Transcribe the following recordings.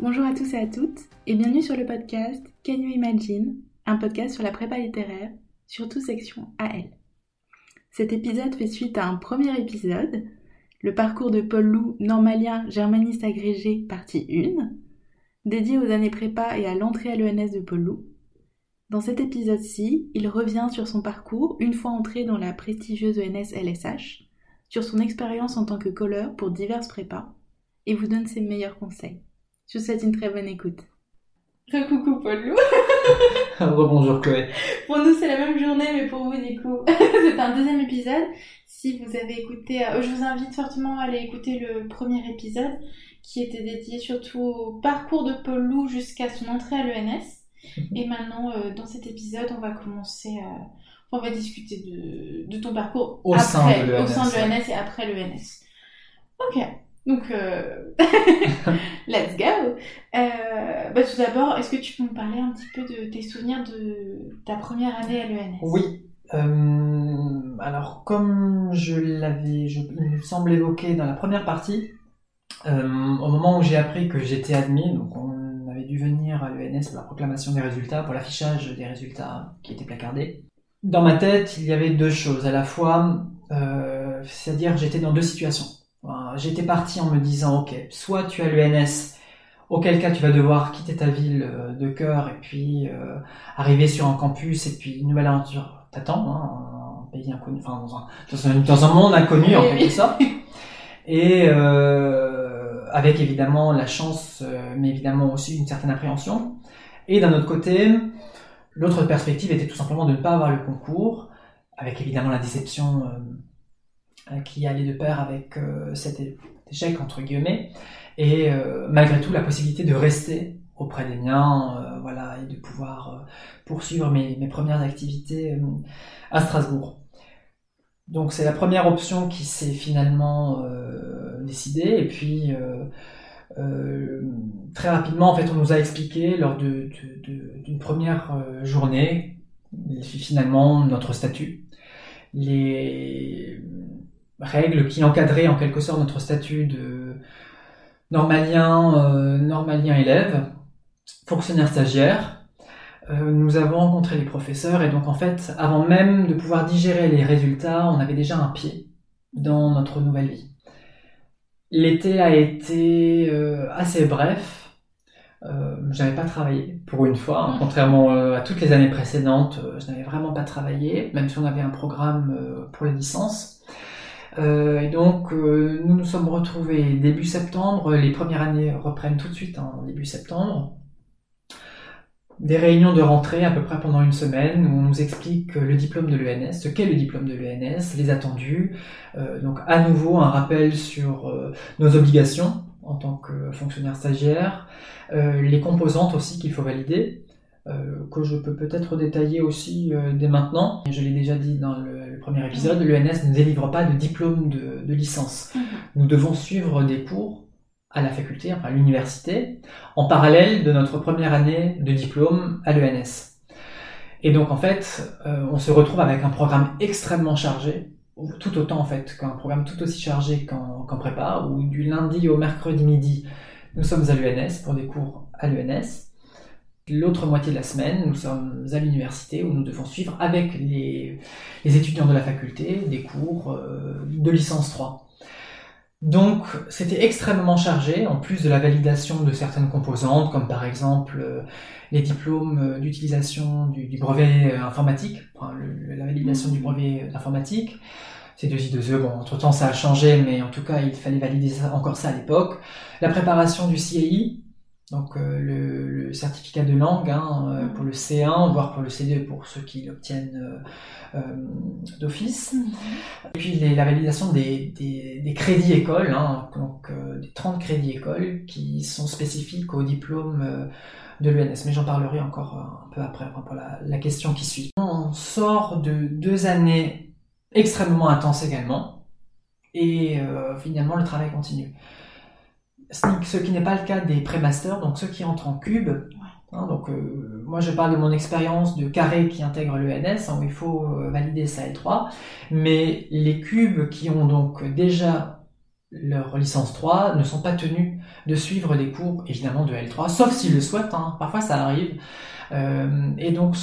Bonjour à tous et à toutes et bienvenue sur le podcast Can You Imagine, un podcast sur la prépa littéraire, surtout section AL. Cet épisode fait suite à un premier épisode, le parcours de Paul Lou, normalien germaniste agrégé, partie 1, dédié aux années prépa et à l'entrée à l'ENS de Paul Lou. Dans cet épisode-ci, il revient sur son parcours une fois entré dans la prestigieuse ENS LSH, sur son expérience en tant que colleur pour diverses prépas, et vous donne ses meilleurs conseils. Je vous souhaite une très bonne écoute. Coucou Paul Lou. Rebonjour Chloé. Pour nous c'est la même journée mais pour vous du coup c'est un deuxième épisode. Si vous avez écouté, euh, je vous invite fortement à aller écouter le premier épisode qui était dédié surtout au parcours de Paul Lou jusqu'à son entrée à l'ENS. Et maintenant euh, dans cet épisode on va commencer à... On va discuter de, de ton parcours Au après, sein de l'ENS, au sein de l'ENS et après l'ENS. Ok, donc euh, let's go. Euh, bah, tout d'abord, est-ce que tu peux me parler un petit peu de tes souvenirs de ta première année à l'ENS Oui. euh, alors, comme je l'avais, je, il me semble évoqué dans la première partie, au moment où j'ai appris que j'étais admis, donc on avait dû venir à l'ENS pour la proclamation des résultats, pour l'affichage des résultats qui étaient placardés. Dans ma tête, il y avait deux choses. À la fois, c'est-à-dire j'étais dans deux situations. Enfin, J'étais parti en me disant, ok, soit tu as l'ENS, auquel cas tu vas devoir quitter ta ville euh, de cœur et puis euh, arriver sur un campus et puis une nouvelle aventure t'attend, hein, un pays inconnu, enfin dans un, dans un, dans un monde inconnu en quelque sorte. Et euh, avec évidemment la chance, euh, mais évidemment aussi une certaine appréhension. Et d'un autre côté, l'autre perspective était tout simplement de ne pas avoir le concours, avec évidemment la déception euh, euh, qui allait de pair avec euh, cet échec entre guillemets, et euh, malgré tout la possibilité de rester auprès des miens, euh, voilà, et de pouvoir euh, poursuivre mes, premières activités euh, à Strasbourg. Donc c'est la première option qui s'est finalement euh, décidée, et puis euh, euh, très rapidement, en fait, on nous a expliqué lors de- de- d'une première euh, journée, finalement, notre statut, les règles qui encadraient en quelque sorte notre statut de normalien, euh, normalien élève, fonctionnaire stagiaire. Euh, nous avons rencontré les professeurs et donc en fait, avant même de pouvoir digérer les résultats, on avait déjà un pied dans notre nouvelle vie. L'été a été euh, assez bref. Je n'avais pas travaillé pour une fois, hein, contrairement à toutes les années précédentes. je n'avais vraiment pas travaillé, même si on avait un programme pour la licence. Euh, et donc, euh, nous nous sommes retrouvés début septembre. Les premières années reprennent tout de suite en début septembre. Des réunions de rentrée à peu près pendant une semaine où on nous explique le diplôme de l'ENS, ce qu'est le diplôme de l'ENS, les attendus. Euh, donc, à nouveau, un rappel sur nos obligations en tant que fonctionnaire stagiaire, les composantes aussi qu'il faut valider, que je peux peut-être détailler aussi dès maintenant. Je l'ai déjà dit dans le, le premier épisode, l'ENS ne délivre pas de diplôme de, de licence. Mhm. Nous devons suivre des cours à la faculté, enfin à l'université, en parallèle de notre première année de diplôme à l'ENS. Et donc en fait, euh, on se retrouve avec un programme extrêmement chargé, ou tout autant en fait qu'un programme tout aussi chargé qu'en qu'en prépa, où du lundi au mercredi midi, nous sommes à l'ENS pour des cours à l'ENS. L'autre moitié de la semaine, nous sommes à l'université où nous devons suivre avec les, étudiants de la faculté des cours euh, de licence 3. Donc c'était extrêmement chargé, en plus de la validation de certaines composantes, comme par exemple euh, les diplômes euh, d'utilisation du, brevet informatique, la validation du brevet d'informatique, c'est 2 i 2 e bon, entre-temps ça a changé, mais en tout cas il fallait valider encore ça à l'époque. La préparation du CAI, donc euh, le, le certificat de langue hein, euh, pour le C1, voire pour le C2 pour ceux qui l'obtiennent euh, d'office. Et puis les- la validation des, des, des crédits écoles, hein, donc euh, des 30 crédits écoles qui sont spécifiques au diplôme de l'ENS. Mais j'en parlerai encore un peu après enfin, pour la, la question qui suit. On sort de deux années extrêmement intenses également et finalement le travail continue. Ce qui- n'est pas le cas des pré-masters, donc ceux qui entrent en cube. Hein, donc euh, moi je parle de mon expérience de carré qui intègre l'ENS, hein, où il faut euh, valider sa L3, mais les cubes qui ont donc déjà leur licence 3 ne sont pas tenus de suivre des cours évidemment de L3, sauf s'ils le souhaitent, hein. parfois ça arrive, euh, et donc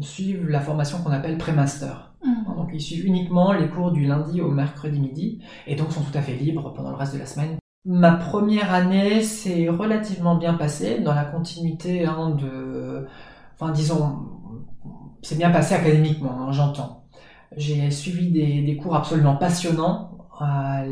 suivent la formation qu'on appelle pré-master. Mhm. Donc ils suivent uniquement les cours du lundi au mercredi midi, et donc sont tout à fait libres pendant le reste de la semaine. Ma première année s'est relativement bien passée dans la continuité hein, de, enfin disons, c'est bien passé académiquement, hein, j'entends. J'ai suivi des, cours absolument passionnants à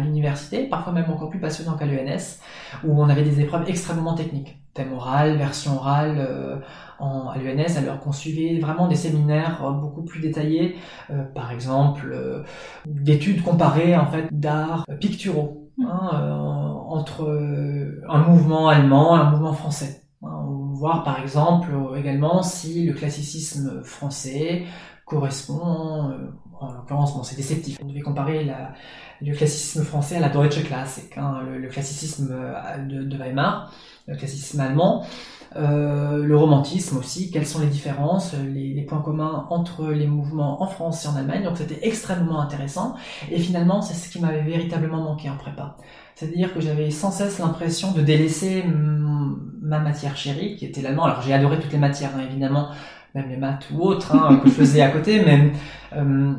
l'université, parfois même encore plus passionnant qu'à l'ENS, où on avait des épreuves extrêmement techniques, thème oral, version orale. euh, à l'ENS, alors qu'on suivait vraiment des séminaires euh, beaucoup plus détaillés, euh, par exemple d'études comparées en fait d'art euh, picturaux hein, euh, entre euh, un mouvement allemand et un mouvement français. Hein, voir par exemple euh, également si le classicisme français correspond, en l'occurrence, bon, c'est déceptif. On devait comparer le classicisme français à la Deutsche Klassik, hein, le, le classicisme de Weimar, le classicisme allemand, euh, le romantisme aussi, quelles sont les différences, les, les points communs entre les mouvements en France et en Allemagne. Donc c'était extrêmement intéressant. Et finalement, c'est ce qui m'avait véritablement manqué en prépa. C'est-à-dire que j'avais sans cesse l'impression de délaisser ma matière chérie, qui était l'allemand. Alors j'ai adoré toutes les matières, hein, évidemment, même les maths ou autres hein, que je faisais à côté, mais euh,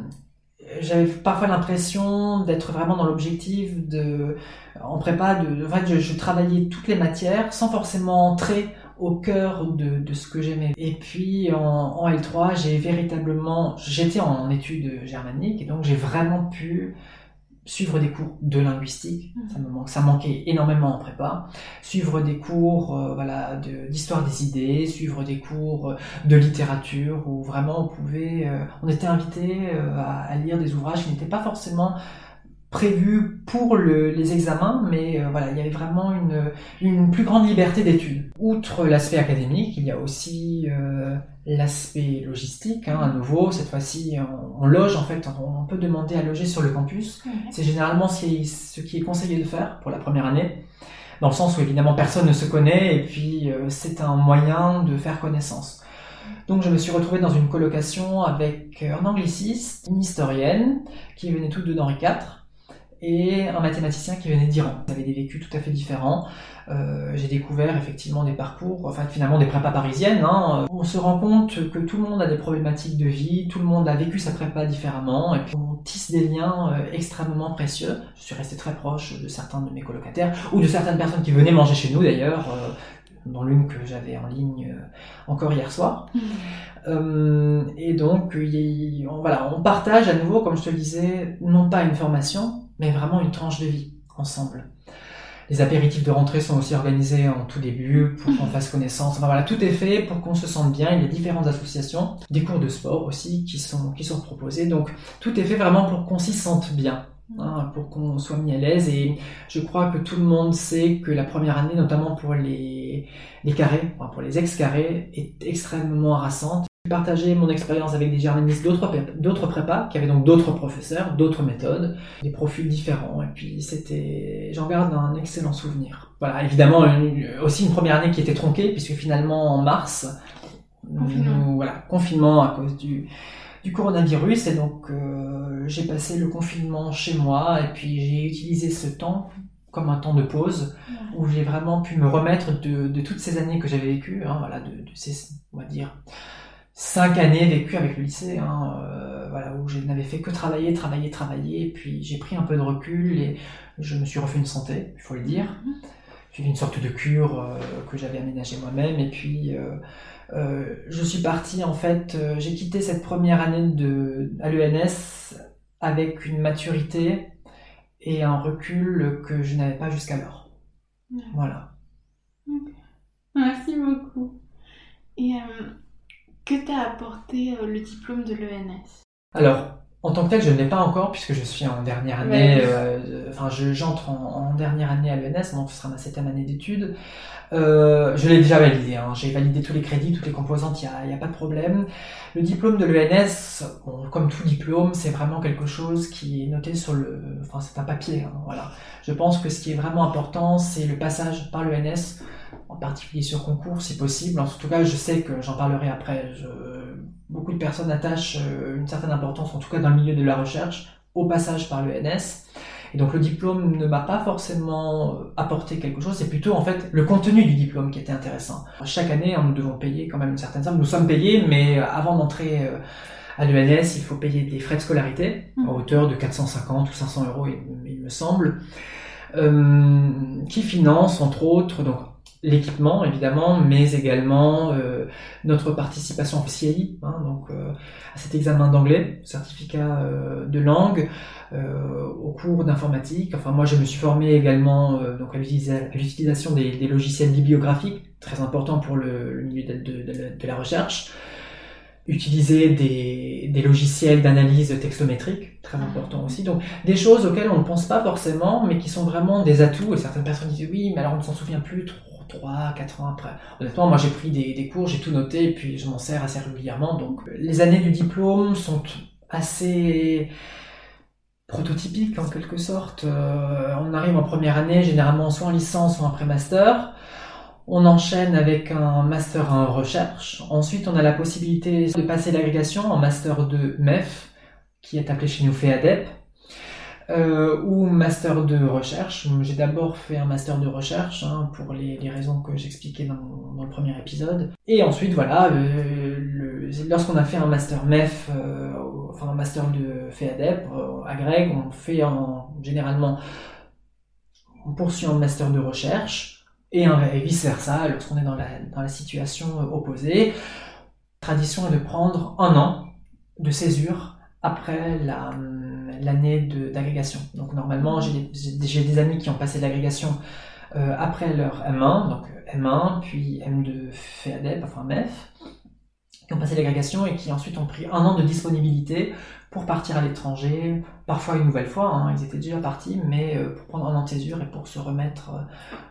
j'avais parfois l'impression d'être vraiment dans l'objectif de, en prépa, de, en fait, je, je travaillais toutes les matières sans forcément entrer au cœur de, de ce que j'aimais. Et puis en, en L3, j'ai véritablement, j'étais en études germaniques et donc j'ai vraiment pu suivre des cours de linguistique, ça me ça manquait énormément en prépa, suivre des cours euh, voilà de- d'histoire des idées, suivre des cours euh, de littérature où vraiment on pouvait, euh, on était invité euh, à, à lire des ouvrages qui n'étaient pas forcément prévus pour le- les examens, mais euh, voilà, il y avait vraiment une, une plus grande liberté d'études. Outre l'aspect académique, il y a aussi euh, l'aspect logistique. Hein, à nouveau, cette fois-ci, on, on loge en fait, on, on peut demander à loger sur le campus. C'est généralement ce qui, est, ce qui est conseillé de faire pour la première année, dans le sens où évidemment personne ne se connaît et puis euh, c'est un moyen de faire connaissance. Donc je me suis retrouvé dans une colocation avec un angliciste, une historienne qui venait toutes deux d'Henri IV et un mathématicien qui venait d'Iran. Ils avaient des vécus tout à fait différents. Euh, j'ai découvert effectivement des parcours, enfin finalement des prépas parisiennes. Hein. On se rend compte que tout le monde a des problématiques de vie, tout le monde a vécu sa prépa différemment, et puis on tisse des liens euh, extrêmement précieux. Je suis resté très proche de certains de mes colocataires, ou de certaines personnes qui venaient manger chez nous d'ailleurs, euh, dont l'une que j'avais en ligne euh, encore hier soir. Euh, et donc, y on, voilà, on partage à nouveau, comme je te le disais, non pas une formation, mais vraiment une tranche de vie ensemble. Les apéritifs de rentrée sont aussi organisés en tout début pour qu'on fasse connaissance. Enfin, voilà, tout est fait pour qu'on se sente bien. Il y a différentes associations, des cours de sport aussi qui sont, qui sont proposés. Donc, tout est fait vraiment pour qu'on s'y sente bien. hein, pour qu'on soit mis à l'aise et je crois que tout le monde sait que la première année, notamment pour les, les carrés, enfin, pour les ex-carrés, est extrêmement harassante. J'ai partagé mon expérience avec des germanistes d'autres pré- d'autres prépas, qui avaient donc d'autres professeurs, d'autres méthodes, des profils différents, et puis c'était, j'en garde un excellent souvenir. Voilà, évidemment, une- aussi une première année qui était tronquée, puisque finalement en mars, Confinement. nous- voilà, confinement à cause du, du coronavirus, et donc euh, j'ai passé le confinement chez moi, et puis j'ai utilisé ce temps comme un temps de pause où j'ai vraiment pu me remettre de, de toutes ces années que j'avais vécues, hein, voilà, de, de ces, on va dire, cinq années vécues avec le lycée, hein, euh, voilà, où je n'avais fait que travailler, travailler, travailler, et puis j'ai pris un peu de recul et je me suis refait une santé, il faut le dire. J'ai fait une sorte de cure euh, que j'avais aménagée moi-même, et puis euh, je suis parti, en fait, j'ai quitté cette première année de, à l'ENS avec une maturité et un recul que je n'avais pas jusqu'alors. Voilà. Merci beaucoup. Et que t'a apporté euh, le diplôme de l'ENS Alors, en tant que tel, je ne l'ai pas encore puisque je suis en dernière année. Euh, Enfin, je- j'entre en, en dernière année à l'ENS, donc ce sera ma septième année d'études. Euh, je l'ai déjà validé. hein, J'ai validé tous les crédits, toutes les composantes. Il n'y a, pas de problème. Le diplôme de l'ENS, bon, comme tout diplôme, c'est vraiment quelque chose qui est noté sur le. Enfin, c'est un papier. hein, voilà. Je pense que ce qui est vraiment important, c'est le passage par l'ENS, en particulier sur concours, si possible. En tout cas, je sais que j'en parlerai après. Je, beaucoup de personnes attachent euh, une certaine importance, en tout cas dans le milieu de la recherche, au passage par l'ENS. Et donc le diplôme ne m'a pas forcément apporté quelque chose, c'est plutôt en fait le contenu du diplôme qui était intéressant. Chaque année, nous devons payer quand même une certaine somme. Nous sommes payés, mais avant d'entrer à l'ENS, il faut payer des frais de scolarité à hauteur de 450 ou 500 euros, il, me semble, qui finance entre autres donc l'équipement évidemment, mais également euh, notre participation officielle, hein, donc euh, à cet examen d'anglais, certificat euh, de langue, au cours d'informatique. Enfin moi je me suis formé également donc à l'utilisation des, logiciels bibliographiques, très important pour le, milieu de, de, de, la recherche. Utiliser des, des logiciels d'analyse textométrique, très important aussi. Donc des choses auxquelles on ne pense pas forcément, mais qui sont vraiment des atouts. Et certaines personnes disent oui, mais alors on ne s'en souvient plus trop 3, 4 ans après. Honnêtement, moi j'ai pris des, cours, j'ai tout noté, et puis je m'en sers assez régulièrement. Donc les années du diplôme sont assez prototypiques en quelque sorte. Euh, on arrive en première année, généralement soit en licence, soit en pré-master. On enchaîne avec un master en recherche. Ensuite, on a la possibilité de passer l'agrégation en master de MEF, qui est appelé chez nous FEADEP euh, ou master de recherche. J'ai d'abord fait un master de recherche hein, pour les, raisons que j'expliquais dans, dans, le premier épisode. Et ensuite, voilà, lorsqu'on a fait un master MEF, euh, enfin un master de FEADEP, euh, à Greg, on fait en, généralement, on poursuit un master de recherche et, et vice versa lorsqu'on est dans la, dans la situation opposée. Tradition est de prendre un an de césure après la l'année d'agrégation. Donc normalement, j'ai des amis qui ont passé l'agrégation euh, après leur M1, donc M1, puis M2 FEADEP, enfin MEF, qui ont passé l'agrégation et qui ensuite ont pris un an de disponibilité pour partir à l'étranger, parfois une nouvelle fois, hein, ils étaient déjà partis, mais euh, pour prendre un an de césure et pour se remettre euh,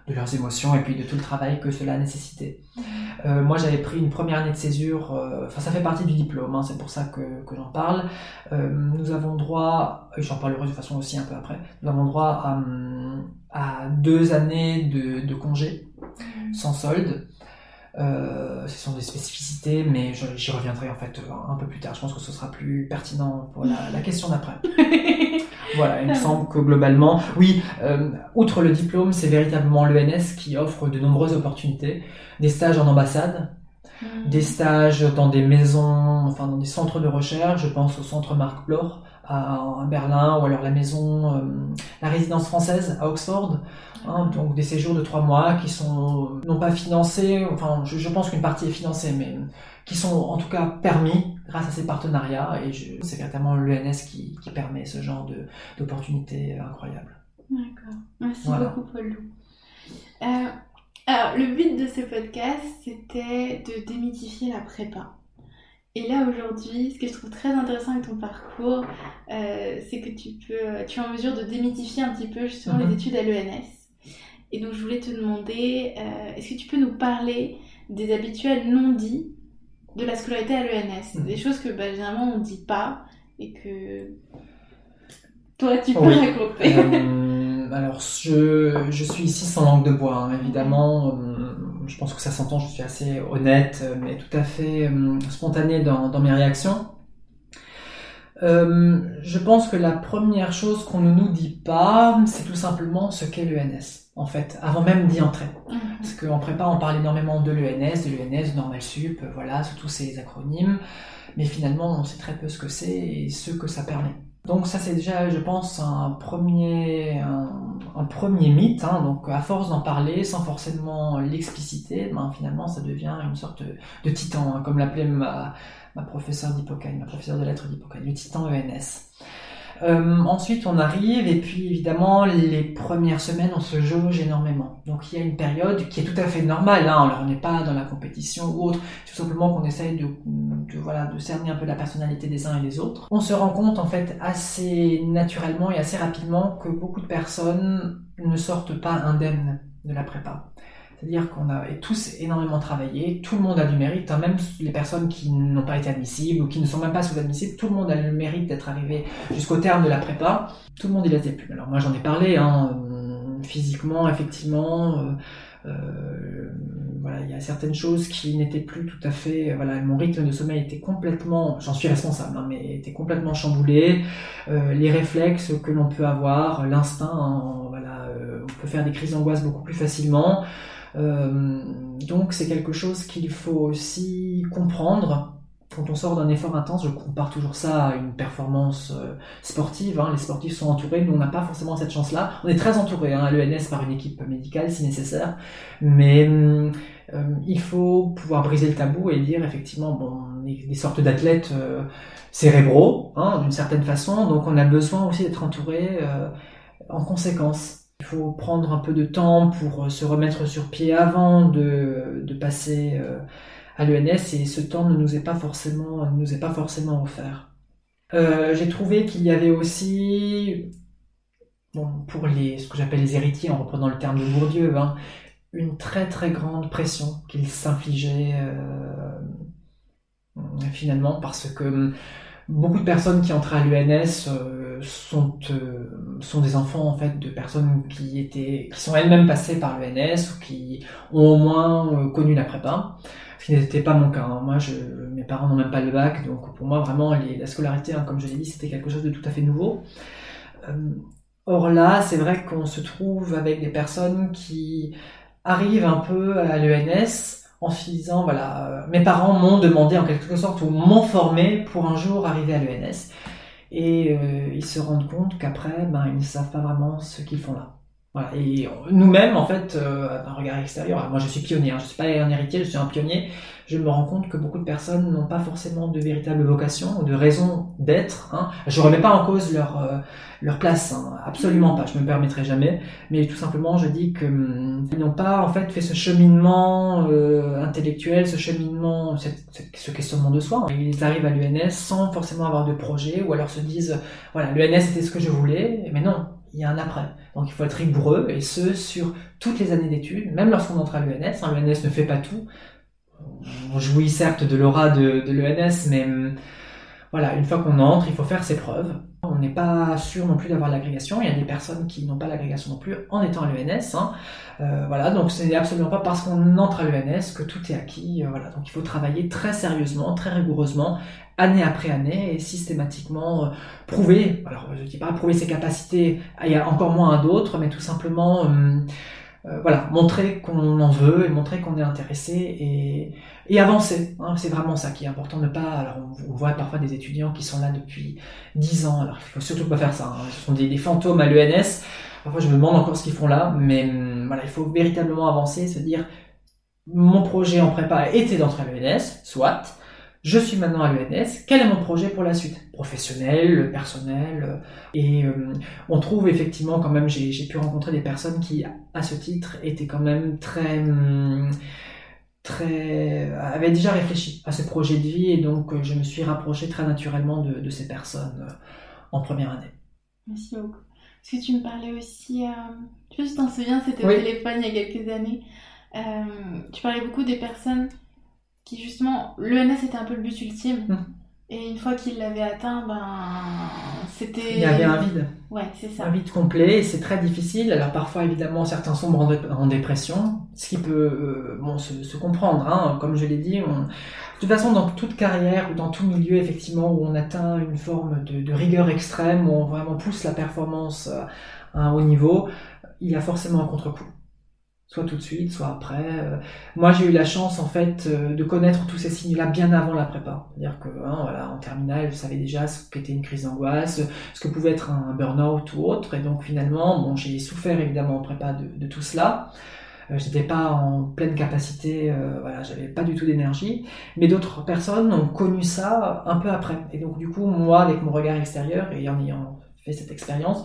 de leurs émotions et puis de tout le travail que cela a nécessité. Mmh. Euh, moi j'avais pris une première année de césure, enfin ça fait partie du diplôme, hein, c'est pour ça que, que j'en parle. nous avons droit, et j'en parlerai de façon aussi un peu après, nous avons droit à, à deux années de, de congé mmh. sans solde. Euh, ce sont des spécificités, mais j'y reviendrai en fait un peu plus tard. Je pense que ce sera plus pertinent pour la, question d'après. voilà, il me semble que globalement, oui, euh, outre le diplôme, c'est véritablement l'ENS qui offre de nombreuses opportunités, des stages en ambassade, hmm. des stages dans des maisons, enfin dans des centres de recherche. Je pense au centre Marc Bloch à, Berlin, ou alors la maison, euh, la résidence française à Oxford. Hein, donc des séjours de trois mois qui sont non pas financés, enfin je, pense qu'une partie est financée, mais qui sont en tout cas permis grâce à ces partenariats et c'est véritablement l'ENS qui, qui, permet ce genre d'opportunités incroyables. D'accord, merci beaucoup Paul. Euh, alors le but de ce podcast c'était de démythifier la prépa. Et là aujourd'hui, ce que je trouve très intéressant avec ton parcours, euh, c'est que tu peux, tu es en mesure de démythifier un petit peu justement les mhm. études à l'ENS. Et donc je voulais te demander, euh, est-ce que tu peux nous parler des habituels non dits de la scolarité à l'ENS mhm. Des choses que bah, généralement on ne dit pas et que toi tu peux raconter. Euh, alors je, je, suis ici sans langue de bois, hein, évidemment je pense que ça s'entend, je suis assez honnête, euh, mais tout à fait euh, spontané dans, mes réactions. Euh, je pense que la première chose qu'on ne nous dit pas, c'est tout simplement ce qu'est l'ENS, en fait, avant même d'y entrer. Mhm. Parce qu'en prépa, on parle énormément de l'ENS, de l'ENS, de Normal Sup, voilà, tous ces acronymes, mais finalement, on sait très peu ce que c'est et ce que ça permet. Donc ça c'est déjà, je pense, un premier, un, mythe. Hein. Donc à force d'en parler, sans forcément l'expliciter, ben, finalement ça devient une sorte de, titan, hein, comme l'appelait ma, ma professeure d'Hippocane, ma professeure de lettres d'Hippocane, le titan ENS. Euh, ensuite, on arrive et puis évidemment, les premières semaines, on se jauge énormément. Donc il y a une période qui est tout à fait normale. Hein. Alors on n'est pas dans la compétition ou autre, tout simplement qu'on essaye de, de, voilà de cerner un peu la personnalité des uns et des autres. On se rend compte en fait assez naturellement et assez rapidement que beaucoup de personnes ne sortent pas indemnes de la prépa. C'est-à-dire qu'on a tous énormément travaillé, tout le monde a du mérite, hein, même les personnes qui n'ont pas été admissibles ou qui ne sont même pas sous-admissibles, tout le monde a le mérite d'être arrivé jusqu'au terme de la prépa. Tout le monde il a été plus. Alors moi j'en ai parlé, hein, physiquement, effectivement, euh, euh voilà, il y a certaines choses qui n'étaient plus tout à fait, voilà, mon rythme de sommeil était complètement, j'en suis responsable, hein, mais était complètement chamboulé. Euh, les réflexes que l'on peut avoir, l'instinct, hein, voilà, euh, on peut faire des crises d'angoisse beaucoup plus facilement. Euh, donc c'est quelque chose qu'il faut aussi comprendre quand on sort d'un effort intense, je compare toujours ça à une performance euh, sportive. Hein. Les sportifs sont entourés, nous on n'a pas forcément cette chance-là. On est très entouré hein, à l'ENS par une équipe médicale si nécessaire, mais euh, il faut pouvoir briser le tabou et dire effectivement, bon, on est des sortes d'athlètes cérébraux hein, d'une certaine façon, donc on a besoin aussi d'être entouré en conséquence. Il faut prendre un peu de temps pour se remettre sur pied avant de, de passer à l'ENS et ce temps ne nous est pas forcément, ne nous est pas forcément offert. Euh, j'ai trouvé qu'il y avait aussi, bon, pour les, ce que j'appelle les héritiers, en reprenant le terme de Bourdieu, hein, une très très grande pression qu'ils s'infligeaient euh, finalement parce que beaucoup de personnes qui entraient à l'UNS euh, sont, sont des enfants en fait de personnes qui étaient qui sont elles-mêmes passées par l'UNS ou qui ont au moins connu la prépa ce qui n'était pas mon cas. Hein. Moi, je, mes parents n'ont même pas le bac, donc pour moi, vraiment, la scolarité, hein, comme je l'ai dit, c'était quelque chose de tout à fait nouveau. Euh, or là, c'est vrai qu'on se trouve avec des personnes qui arrivent un peu à l'ENS en se disant, voilà, euh, mes parents m'ont demandé en quelque sorte ou m'ont formé pour un jour arriver à l'ENS. Et euh, ils se rendent compte qu'après, ben, ils ne savent pas vraiment ce qu'ils font là. Et nous-mêmes, en fait, euh, un regard extérieur, moi je suis pionnier, hein, je ne suis pas un héritier, je suis un pionnier, je me rends compte que beaucoup de personnes n'ont pas forcément de véritable vocation ou de raison d'être. Hein. Je ne remets pas en cause leur, euh, leur place, hein, absolument pas, je me permettrai jamais, mais tout simplement je dis qu'ils hum, n'ont pas en fait fait ce cheminement euh, intellectuel, ce cheminement, ce questionnement de soi. Ils arrivent à l'UNS sans forcément avoir de projet ou alors se disent, voilà, l'UNS c'était ce que je voulais, mais non, il y a un après. Donc il faut être rigoureux, et ce, sur toutes les années d'études, même lorsqu'on entre à l'ENS. Hein, L'ENS ne fait pas tout. On jouit certes de l'aura de, de l'ENS, mais hum, voilà, une fois qu'on entre, il faut faire ses preuves. On n'est pas sûr non plus d'avoir l'agrégation. Il y a des personnes qui n'ont pas l'agrégation non plus en étant à l'ENS. Hein. Euh, voilà, donc ce n'est absolument pas parce qu'on entre à l'ENS que tout est acquis. Euh, voilà, donc il faut travailler très sérieusement, très rigoureusement, année après année, et systématiquement euh, prouver. Alors, je ne dis pas prouver ses capacités, il y a encore moins d'autres, mais tout simplement euh, voilà, montrer qu'on en veut et montrer qu'on est intéressé et, et avancer. Hein, c'est vraiment ça qui est important. Ne pas. Alors, on, voit parfois des étudiants qui sont là depuis 10 ans. Alors, il faut surtout pas faire ça. Hein. Ce sont des, fantômes à l'ENS. Parfois, je me demande encore ce qu'ils font là, mais hum, voilà, il faut véritablement avancer, se dire mon projet en prépa était d'entrer à l'ENS, soit. Je suis maintenant à l'ENS, quel est mon projet pour la suite? Professionnel, personnel Et euh, on trouve effectivement quand même, j'ai pu rencontrer des personnes qui, à ce titre, étaient quand même très... Hum, très avaient déjà réfléchi à ce projet de vie et donc euh, je me suis rapproché très naturellement de, ces personnes euh, en première année. Merci beaucoup. Est-ce que tu me parlais aussi, tu sais, je t'en souviens, c'était au téléphone il y a quelques années, tu parlais beaucoup des personnes qui justement, l'ENS était un peu le but ultime. Hum. Et une fois qu'il l'avait atteint, ben, c'était. Il y avait un vide. Ouais, c'est ça. Un vide complet, et c'est très difficile. Alors parfois, évidemment, certains sombrent en, dépression, ce qui peut euh, bon, se, comprendre. Hein. Comme je l'ai dit, on... de toute façon, dans toute carrière ou dans tout milieu, effectivement, où on atteint une forme de, de rigueur extrême, où on vraiment pousse la performance à un haut niveau, il y a forcément un contre-coup soit tout de suite, soit après. Euh, moi, j'ai eu la chance, en fait, euh, de connaître tous ces signes-là bien avant la prépa. C'est-à-dire que, hein, voilà, en terminale, je savais déjà ce qu'était une crise d'angoisse, ce que pouvait être un burn-out ou autre. Et donc, finalement, bon, j'ai souffert évidemment en prépa de, tout cela. Euh, j'étais pas en pleine capacité, euh, voilà, j'avais pas du tout d'énergie. Mais d'autres personnes ont connu ça un peu après. Et donc, du coup, moi, avec mon regard extérieur et en ayant fait cette expérience,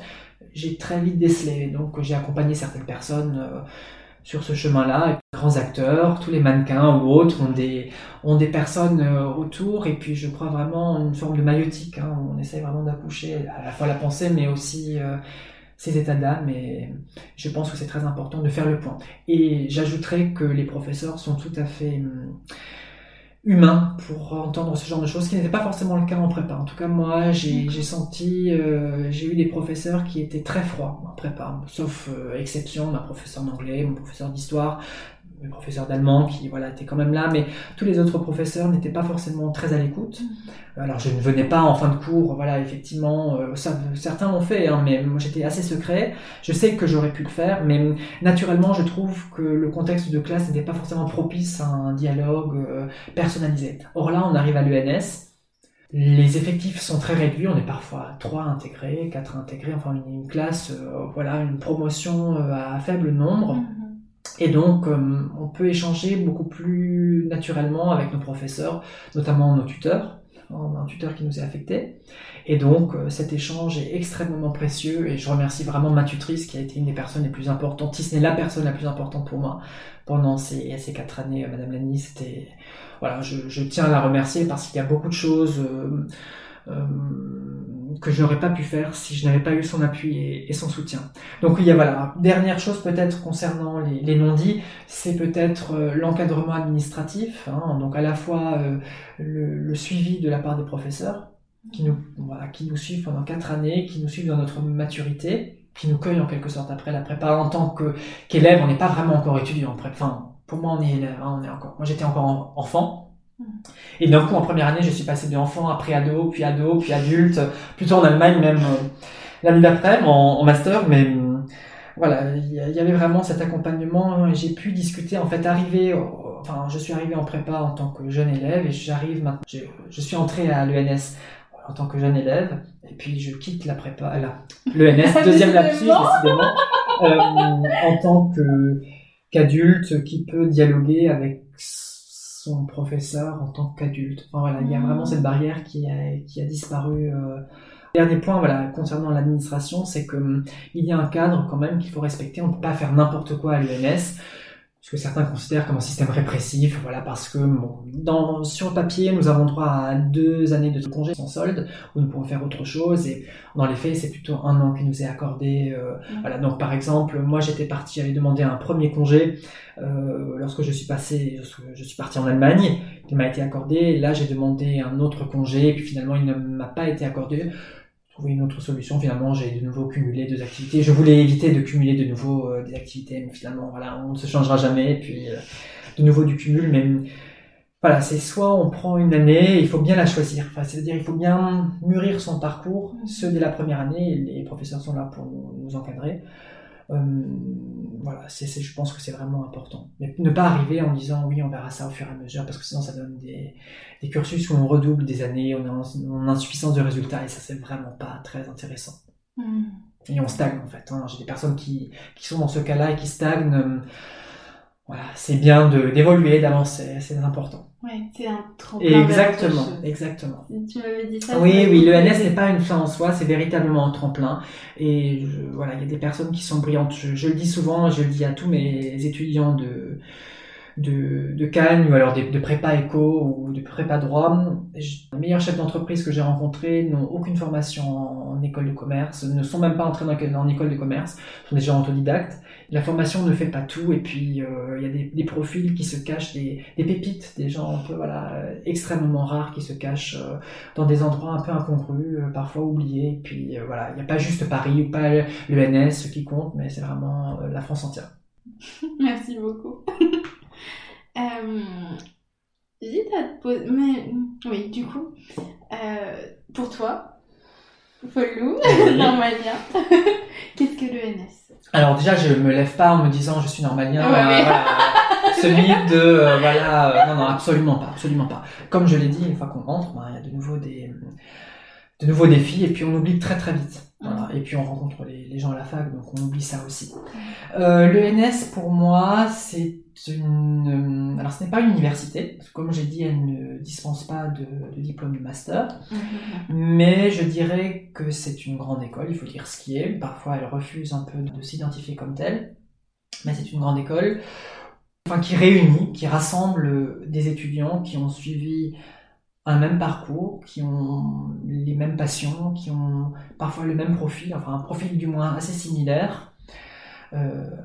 j'ai très vite décelé. Donc, j'ai accompagné certaines personnes sur ce chemin-là. Grands acteurs, tous les mannequins ou autres ont des, ont des personnes euh, autour et puis je crois vraiment une forme de maïotique. Hein, on essaie vraiment d'accoucher à la fois la pensée mais aussi euh, ces états d'âme et je pense que c'est très important de faire le point. Et j'ajouterais que les professeurs sont tout à fait hum, humain pour entendre ce genre de choses, ce qui n'était pas forcément le cas en prépa. En tout cas, moi, j'ai senti, euh, j'ai eu des professeurs qui étaient très froids en prépa, sauf euh, exception, ma professeure d'anglais, mon professeur d'histoire, mes professeurs d'allemand qui voilà étaient quand même là, mais tous les autres professeurs n'étaient pas forcément très à l'écoute. Alors je ne venais pas en fin de cours, voilà effectivement, euh, ça, certains l'ont fait, hein, mais moi j'étais assez secret. Je sais que j'aurais pu le faire, mais naturellement je trouve que le contexte de classe n'était pas forcément propice à un dialogue euh, personnalisé. Or là on arrive à l'UNS. Les effectifs sont très réduits, on est parfois trois intégrés, quatre intégrés, enfin une classe, euh, voilà, une promotion à faible nombre. Mm-hmm. Et donc, euh, on peut échanger beaucoup plus naturellement avec nos professeurs, notamment nos tuteurs. Un tuteur qui nous est affecté. Et donc, euh, cet échange est extrêmement précieux et je remercie vraiment ma tutrice qui a été une des personnes les plus importantes, si ce n'est la personne la plus importante pour moi pendant ces, quatre années, euh, Madame Lani. Voilà, je, tiens à la remercier parce qu'il y a beaucoup de choses que je n'aurais pas pu faire si je n'avais pas eu son appui et, son soutien. Donc il y a voilà, dernière chose peut-être concernant les, non-dits, c'est peut-être euh, l'encadrement administratif, hein, donc à la fois euh, le, suivi de la part des professeurs qui nous, qui nous suivent pendant quatre années, qui nous suivent dans notre maturité, qui nous cueillent en quelque sorte après la prépa. En tant qu'élève, on n'est pas vraiment encore étudiant. Enfin, pour moi, on est élève, hein, on est encore. Moi, j'étais encore enfant, et d'un coup, en première année, je suis passé d'enfant à pré-ado, puis ado, puis adulte, plutôt en Allemagne même euh, l'année d'après, en, master, mais euh, voilà, il y avait vraiment cet accompagnement. J'ai pu discuter, en fait, arriver, enfin, je suis arrivé en prépa en tant que jeune élève et j'arrive maintenant, je, suis entré à l'ENS en tant que jeune élève, et puis je quitte la prépa, là, l'ENS, deuxième lapsus, décidément, euh, en tant qu'adulte qui peut dialoguer avec son professeur en tant qu'adulte. Enfin, voilà, il y a vraiment cette barrière qui a, qui a disparu. Euh. Dernier point, voilà, concernant l'administration, c'est que hum, il y a un cadre quand même qu'il faut respecter. On ne peut pas faire n'importe quoi à l'UNS ce que certains considèrent comme un système répressif, voilà, parce que bon, dans, sur le papier, nous avons droit à deux années de congé sans solde, où nous pouvons faire autre chose, et dans les faits, c'est plutôt un an qui nous est accordé. Euh, voilà, donc par exemple, moi j'étais parti, j'avais demandé un premier congé euh, lorsque je suis passé, je suis parti en Allemagne, il m'a été accordé. Là, j'ai demandé un autre congé, et puis finalement, il ne m'a pas été accordé trouver une autre solution. Finalement, j'ai de nouveau cumulé deux activités. Je voulais éviter de cumuler de nouveau euh, des activités, mais finalement, voilà, on ne se changera jamais. Et puis, euh, de nouveau du cumul, mais voilà, c'est soit on prend une année, il faut bien la choisir. Enfin, c'est-à-dire, il faut bien mûrir son parcours. Ceux dès la première année, les professeurs sont là pour nous encadrer. Euh, voilà, c'est, je pense que c'est vraiment important. Mais ne pas arriver en disant oui, on verra ça au fur et à mesure, parce que sinon ça donne des, des cursus où on redouble des années, on est en, insuffisance de résultats, et ça c'est vraiment pas très intéressant. Hmm. Et on stagne en fait. Hein. J'ai des personnes qui, qui sont dans ce cas-là et qui stagnent. Voilà, c'est bien de, d'évoluer, d'avancer, c'est important. Ouais, c'est un tremplin. Exactement, exactement. Tu m'avais dit ça. Oui, oui, le NS n'est pas une fin en soi, c'est véritablement un tremplin. Et voilà, il y a des personnes qui sont brillantes. Je, le dis souvent, je le dis à tous mes étudiants de, de, de Cannes ou alors de, de prépa éco ou de prépa droit. Les meilleurs chefs d'entreprise que j'ai rencontrés n'ont aucune formation en, école de commerce, ne sont même pas entrés dans, en école de commerce, sont des gens autodidactes la formation ne fait pas tout et puis euh, il y a des, profils qui se cachent, des, pépites, des gens extrêmement rares qui se cachent euh, dans des endroits un peu incongrus, euh, parfois oubliés. Et puis voilà, il n'y a pas juste Paris ou pas l'ENS qui compte, mais c'est vraiment la France entière. Merci beaucoup. J'hésite à te poser, mais oui, du coup, pour toi, Paulou, normalien, qu'est-ce que l'ENS alors déjà, je me lève pas en me disant je suis normalien. Ouais, euh, celui de euh, voilà, euh, non non absolument pas, absolument pas. Comme je l'ai dit, une fois qu'on rentre, ben, il y a de nouveau des de nouveaux défis et puis on oublie très très vite. Voilà. Et puis on rencontre les, les, gens à la fac, donc on oublie ça aussi. Euh, L'ENS pour moi, c'est une. Alors ce n'est pas une université, parce que comme j'ai dit, elle ne dispense pas de, de diplôme de master, mm-hmm. mais je dirais que c'est une grande école, il faut dire ce qui est. Parfois elle refuse un peu de s'identifier comme telle, mais c'est une grande école. Enfin, qui réunit, qui rassemble des étudiants qui ont suivi un même parcours, qui ont les mêmes passions, qui ont parfois le même profil, enfin un profil du moins assez similaire, euh,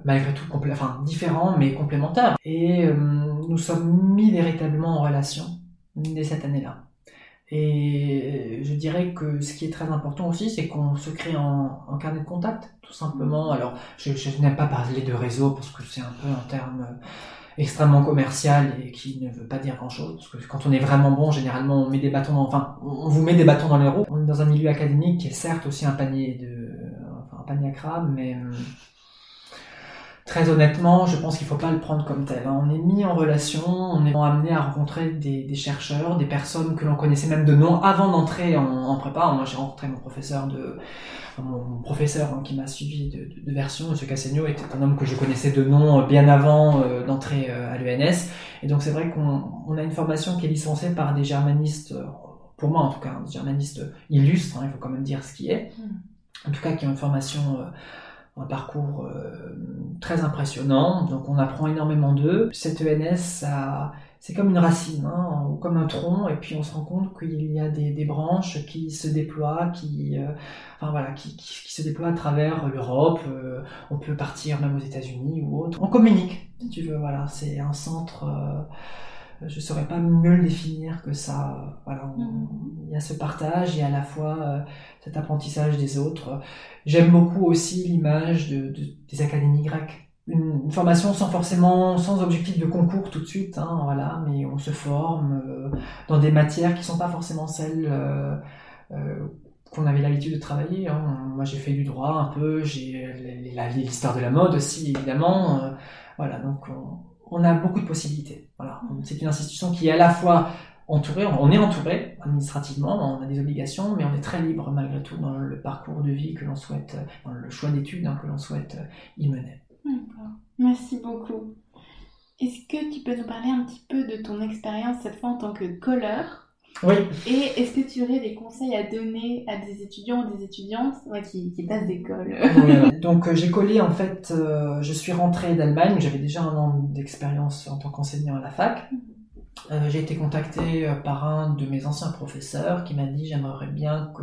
malgré tout enfin, différent mais complémentaire. Et euh, nous sommes mis véritablement en relation dès cette année-là. Et je dirais que ce qui est très important aussi, c'est qu'on se crée en, carnet de contact, tout simplement. Alors, je, je n'aime pas parler de réseau parce que c'est un peu un terme extrêmement commercial et qui ne veut pas dire grand chose. Parce que quand on est vraiment bon, généralement, on met des bâtons dans, enfin, on vous met des bâtons dans les roues. On est dans un milieu académique qui est certes aussi un panier de, enfin, un panier à crabe, mais Très honnêtement, je pense qu'il ne faut pas le prendre comme tel. Hein. On est mis en relation, on est amené à rencontrer des, chercheurs, des personnes que l'on connaissait même de nom avant d'entrer en, prépa. Moi, j'ai rencontré mon professeur de, mon professeur hein, qui m'a suivi de, version, M. Cassigno, était un homme que je connaissais de nom bien avant euh, d'entrer euh, à l'ENS. Et donc, c'est vrai qu'on a une formation qui est licenciée par des germanistes, pour moi en tout cas, des germanistes illustres. Hein, il faut quand même dire ce qui est. Hmm. En tout cas, qui ont une formation euh, un parcours euh, très impressionnant, donc on apprend énormément d'eux. Cette ENS, c'est comme une racine, hein, ou comme un tronc, et puis on se rend compte qu'il y a des, branches qui se déploient, qui, euh, enfin voilà, qui, se déploient à travers l'Europe. Euh, on peut partir même aux États-Unis ou autre. On communique, si tu veux. Voilà, c'est un centre je saurais pas mieux le définir que ça. Voilà, mhm. il y a ce partage et à la fois euh, cet apprentissage des autres. J'aime beaucoup aussi l'image de, des académies grecques. Une, formation sans forcément, sans objectif de concours tout de suite, hein, voilà, mais on se forme euh, dans des matières qui sont pas forcément celles euh, qu'on avait l'habitude de travailler. Hein. Moi, j'ai fait du droit un peu, j'ai l'histoire de la mode aussi, évidemment. voilà, donc on, on a beaucoup de possibilités. Voilà. C'est une institution qui est à la fois entourée, on est entouré administrativement, on a des obligations, mais on est très libre malgré tout dans le parcours de vie que l'on souhaite, dans le choix d'études hein, que l'on souhaite euh, y mener. Merci beaucoup. Est-ce que tu peux nous parler un petit peu de ton expérience cette fois en tant que colleur? Oui. Et est-ce que tu aurais des conseils à donner à des étudiants ou des étudiantes qui, qui passent d'école Donc euh, j'ai collé en fait, euh, je suis rentrée d'Allemagne, j'avais déjà un an d'expérience en tant qu'enseignant à la fac. Euh, j'ai été contacté euh, par un de mes anciens professeurs qui m'a dit j'aimerais bien que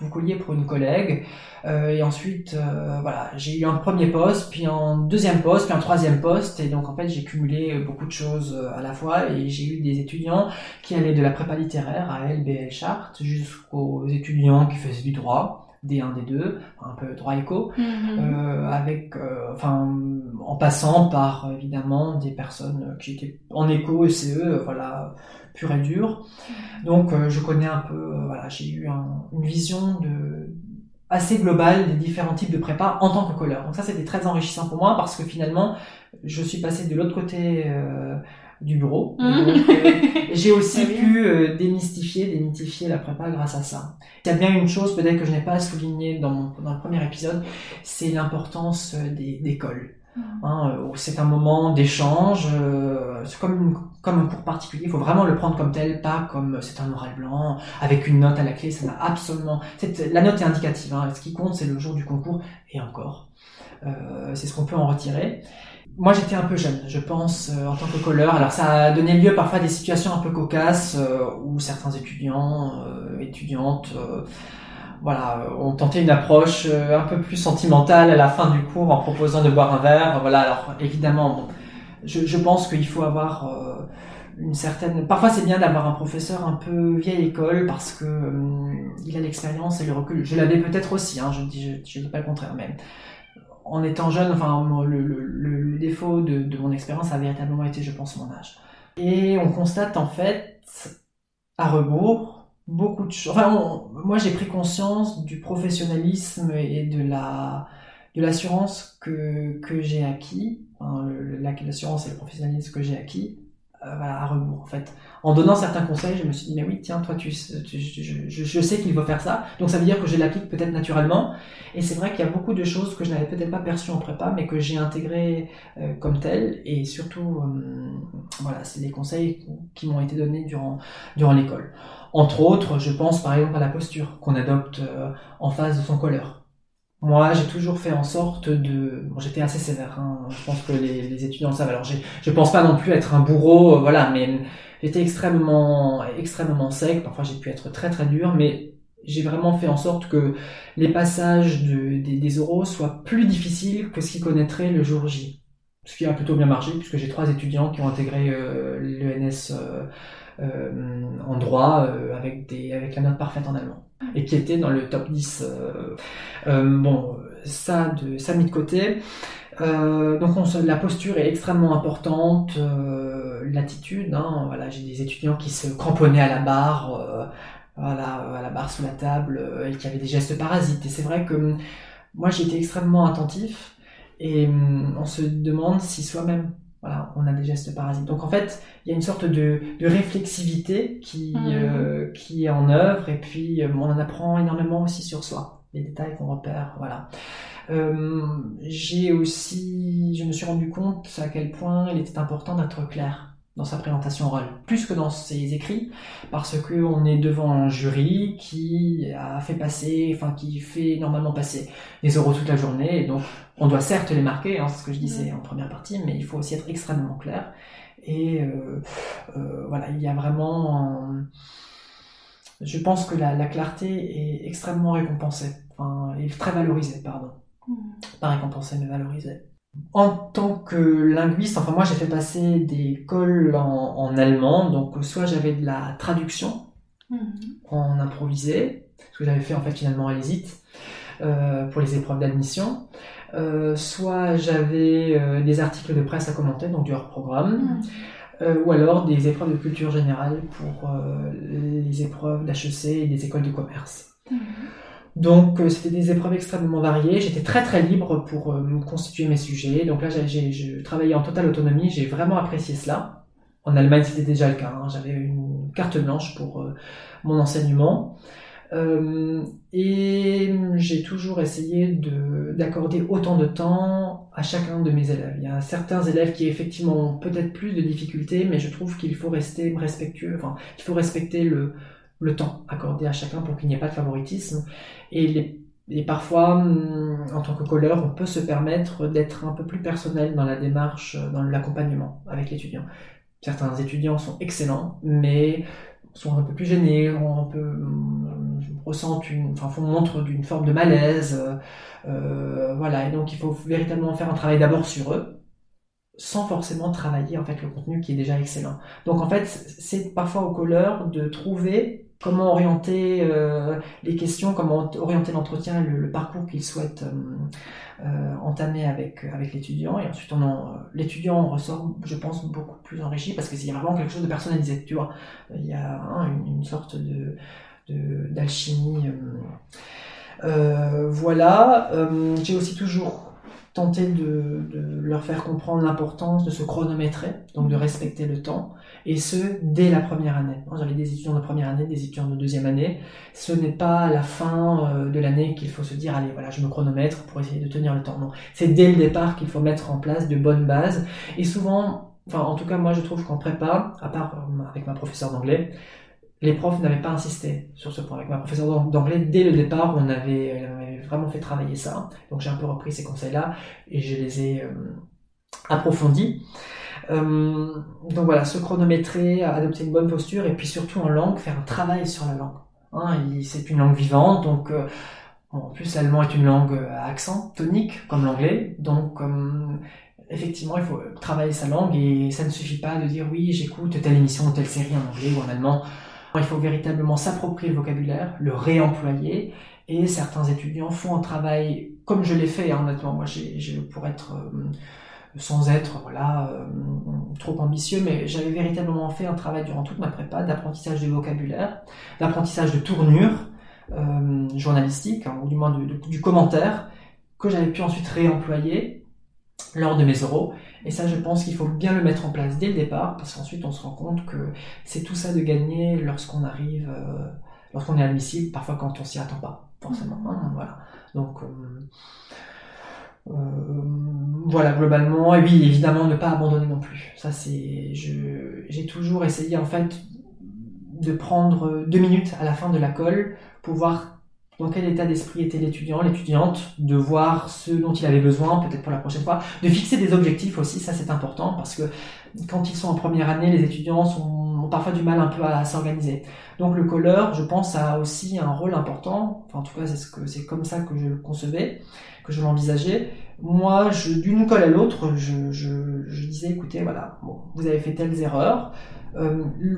vous colliez pour une collègue. Euh, et ensuite, voilà, j'ai eu un premier poste, puis un deuxième poste, puis un troisième poste. Et donc en fait, j'ai cumulé beaucoup de choses à la fois. Et j'ai eu des étudiants qui allaient de la prépa littéraire à LBL Chart jusqu'aux étudiants qui faisaient du droit. D1, D2, un peu droit éco, mhm. euh, avec, euh, enfin, en passant par évidemment des personnes qui étaient en éco, CE, voilà, pur et dur. Donc, euh, je connais un peu, voilà, j'ai eu une vision de assez globale des différents types de prépa en tant que colleur. Donc ça, c'était très enrichissant pour moi parce que finalement, je suis passé de l'autre côté du bureau. Mmh. Euh, j'ai aussi pu euh, démystifier, démythifier la prépa grâce à ça. Il y a bien une chose peut-être que je n'ai pas souligné dans, mon, dans le premier épisode, c'est l'importance euh, des, des mmh. Hein, c'est un moment d'échange, c'est comme, comme un cours particulier, il faut vraiment le prendre comme tel, pas comme c'est un oral blanc, avec une note à la clé, ça n'a absolument... La note est indicative, hein, ce qui compte c'est le jour du concours, et encore, c'est ce qu'on peut en retirer moi j'étais un peu jeune, je pense, euh, en tant que colleur. Alors ça a donné lieu parfois à des situations un peu cocasses euh, où certains étudiants, euh, étudiantes, voilà, ont tenté une approche un peu plus sentimentale à la fin du cours en proposant de boire un verre. Voilà, alors évidemment, je, je, pense qu'il faut avoir une certaine. Parfois c'est bien d'avoir un professeur un peu vieille école parce que il a l'expérience et le recul. Je l'avais peut-être aussi, hein, je ne dis, je, je dis pas le contraire même en étant jeune, enfin, le, défaut de, mon expérience a véritablement été, je pense, mon âge. Et on constate en fait, à rebours, beaucoup de choses. Enfin, moi, j'ai pris conscience du professionnalisme et de la de l'assurance que, que j'ai acquis, enfin, l'assurance et le professionnalisme que j'ai acquis voilà, à rebours en fait. En donnant certains conseils, je me suis dit mais oui tiens toi tu, je, sais qu'il faut faire ça, donc ça veut dire que je l'applique peut-être naturellement. Et c'est vrai qu'il y a beaucoup de choses que je n'avais peut-être pas perçues en prépa, mais que j'ai intégrées euh, comme telles. Et surtout, euh, voilà, c'est des conseils qui m'ont été donnés durant durant l'école. Entre autres, je pense par exemple à la posture qu'on adopte en face de son colleur. Moi, j'ai toujours fait en sorte de. Bon, j'étais assez sévère. Hein. Je pense que les, les étudiants le savent. Alors, je pense pas non plus être un bourreau, euh, voilà, mais j'étais extrêmement, extrêmement sec. Parfois, j'ai pu être très très dur, mais j'ai vraiment fait en sorte que les passages de, des, des oraux soient plus difficiles que ce qu'ils connaîtraient le jour J. Ce qui a plutôt bien marché, puisque j'ai trois étudiants qui ont intégré euh, l'ENS euh, euh, en droit euh, avec, des, avec la note parfaite en allemand et qui était dans le top 10. Euh, bon, ça, de, ça mis de côté. Euh, donc on la posture est extrêmement importante, euh, l'attitude. Hein, voilà, j'ai des étudiants qui se cramponnaient à la barre, euh, voilà, à la barre sous la table et qui avaient des gestes parasites. Et c'est vrai que moi été extrêmement attentif et hum, on se demande si soi-même voilà, on a des gestes parasites. Donc en fait, il y a une sorte de, réflexivité qui, mmh. qui est en œuvre et puis on en apprend énormément aussi sur soi, les détails qu'on repère, voilà. Euh, j'ai aussi, je me suis rendu compte à quel point il était important d'être clair dans sa présentation orale, plus que dans ses écrits, parce que on est devant un jury qui a fait passer, enfin qui fait normalement passer des oraux toute la journée, et donc on doit certes les marquer, hein, c'est ce que je disais en première partie, mais il faut aussi être extrêmement clair. Et euh, euh, voilà, il y a vraiment, je pense que la, la clarté est extrêmement récompensée, enfin, est très valorisée, pardon. Pas récompensé, mais valorisé. En tant que linguiste, enfin moi j'ai fait passer des cols en, allemand, donc soit j'avais de la traduction mhm. en improvisé, ce que j'avais fait en fait finalement à l'ESIT euh, pour les épreuves d'admission, euh, soit j'avais euh, des articles de presse à commenter, donc du hors-programme, mhm. ou alors des épreuves de culture générale pour les épreuves d'HEC et des écoles de commerce. Mhm. Donc euh, c'était des épreuves extrêmement variées. J'étais très très libre pour euh, me constituer mes sujets. Donc là j'ai je travaillais en totale autonomie. J'ai vraiment apprécié cela. En Allemagne c'était déjà le cas. Hein. J'avais une carte blanche pour euh, mon enseignement. et j'ai toujours essayé d'accorder autant de temps à chacun de mes élèves. Il y a certains élèves qui effectivement ont peut-être plus de difficultés, mais je trouve qu'il faut rester respectueux. Enfin, il faut respecter le, le temps accordé à chacun pour qu'il n'y ait pas de favoritisme. Et, parfois, hum, en tant que colleur, on peut se permettre d'être un peu plus personnel dans la démarche, dans l'accompagnement avec l'étudiant. Certains étudiants sont excellents, mais sont un peu plus gênés, ressentent une, enfin, font montre d'une forme de malaise, euh, voilà. Et donc, il faut véritablement faire un travail d'abord sur eux, sans forcément travailler en fait le contenu qui est déjà excellent. Donc en fait, c'est parfois au colleur de trouver comment orienter euh, les questions, comment orienter l'entretien, le, parcours qu'il souhaite euh, euh, entamer avec, l'étudiant. Et ensuite, on l'étudiant ressort, je pense, beaucoup plus enrichi parce qu'il y a vraiment quelque chose de personnalisé, tu vois. Il y a hein, une, sorte de d'alchimie. voilà. J'ai aussi toujours tenter de, leur faire comprendre l'importance de se chronométrer, donc de respecter le temps, et ce, dès la première année. J'avais des étudiants de première année, des étudiants de deuxième année. Ce n'est pas à la fin euh, de l'année qu'il faut se dire, allez, voilà, je me chronomètre pour essayer de tenir le temps. Non, c'est dès le départ qu'il faut mettre en place de bonnes bases. Et souvent, enfin, en tout cas, moi, je trouve qu'en prépa, à part euh, avec ma professeure d'anglais, les profs n'avaient pas insisté sur ce point. Avec ma professeure d'anglais, dès le départ, on avait, vraiment fait travailler ça. Donc j'ai un peu repris ces conseils-là et je les ai euh, approfondis. Euh, donc voilà, se chronométrer, adopter une bonne posture et puis surtout en langue, faire un travail sur la langue. Hein, c'est une langue vivante, donc euh, en plus l'allemand est une langue à accent tonique comme l'anglais, donc effectivement, il faut travailler sa langue et ça ne suffit pas de dire oui, j'écoute telle émission ou telle série en anglais ou en allemand. Il faut véritablement s'approprier le vocabulaire, le réemployer, et certains étudiants font un travail, comme je l'ai fait, hein, honnêtement, moi, j'ai, pour être, euh, sans être voilà, euh, trop ambitieux, mais j'avais véritablement fait un travail durant toute ma prépa d'apprentissage du vocabulaire, d'apprentissage de tournure euh, journalistique, hein, ou du moins du commentaire, que j'avais pu ensuite réemployer lors de mes oraux. Et ça, je pense qu'il faut bien le mettre en place dès le départ, parce qu'ensuite on se rend compte que c'est tout ça de gagner lorsqu'on arrive, euh, lorsqu'on est admissible, parfois quand on s'y attend pas, forcément. Hein, voilà. Donc euh, euh, voilà, globalement, et oui, évidemment, ne pas abandonner non plus. Ça, c'est, j'ai toujours essayé en fait de prendre deux minutes à la fin de la colle pour voir dans quel état d'esprit était l'étudiant, l'étudiante, de voir ce dont il avait besoin, peut-être pour la prochaine fois, de fixer des objectifs aussi, ça c'est important, parce que quand ils sont en première année, les étudiants ont parfois du mal un peu à, s'organiser. Donc le colleur, je pense, a aussi un rôle important, enfin en tout cas c'est ce que c'est comme ça que je le concevais, que je l'envisageais. Moi, d'une colle à l'autre, je, disais, écoutez, voilà, vous avez fait telles erreurs,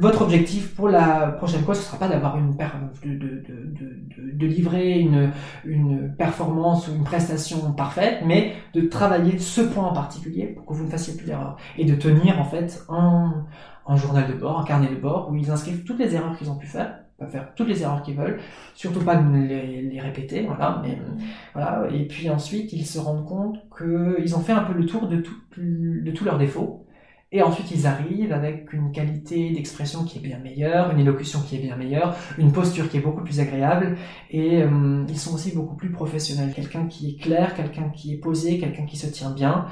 votre objectif pour la prochaine fois, ce sera pas d'avoir une de, de, de, de, livrer une, une performance ou une prestation parfaite, mais de travailler ce point en particulier pour que vous ne fassiez plus d'erreurs et de tenir en fait un, un journal de bord, un carnet de bord où ils inscrivent toutes les erreurs qu'ils ont pu faire pas faire toutes les erreurs qu'ils veulent, surtout pas les, les répéter, voilà, mais voilà, et puis ensuite ils se rendent compte qu'ils ont fait un peu le tour de, tout, de tous leurs défauts, et ensuite, ils arrivent avec une qualité d'expression qui est bien meilleure, une élocution qui est bien meilleure, une posture qui est beaucoup plus agréable, et euh, ils sont aussi beaucoup plus professionnels. Quelqu'un qui est clair, quelqu'un qui est posé, quelqu'un qui se tient bien.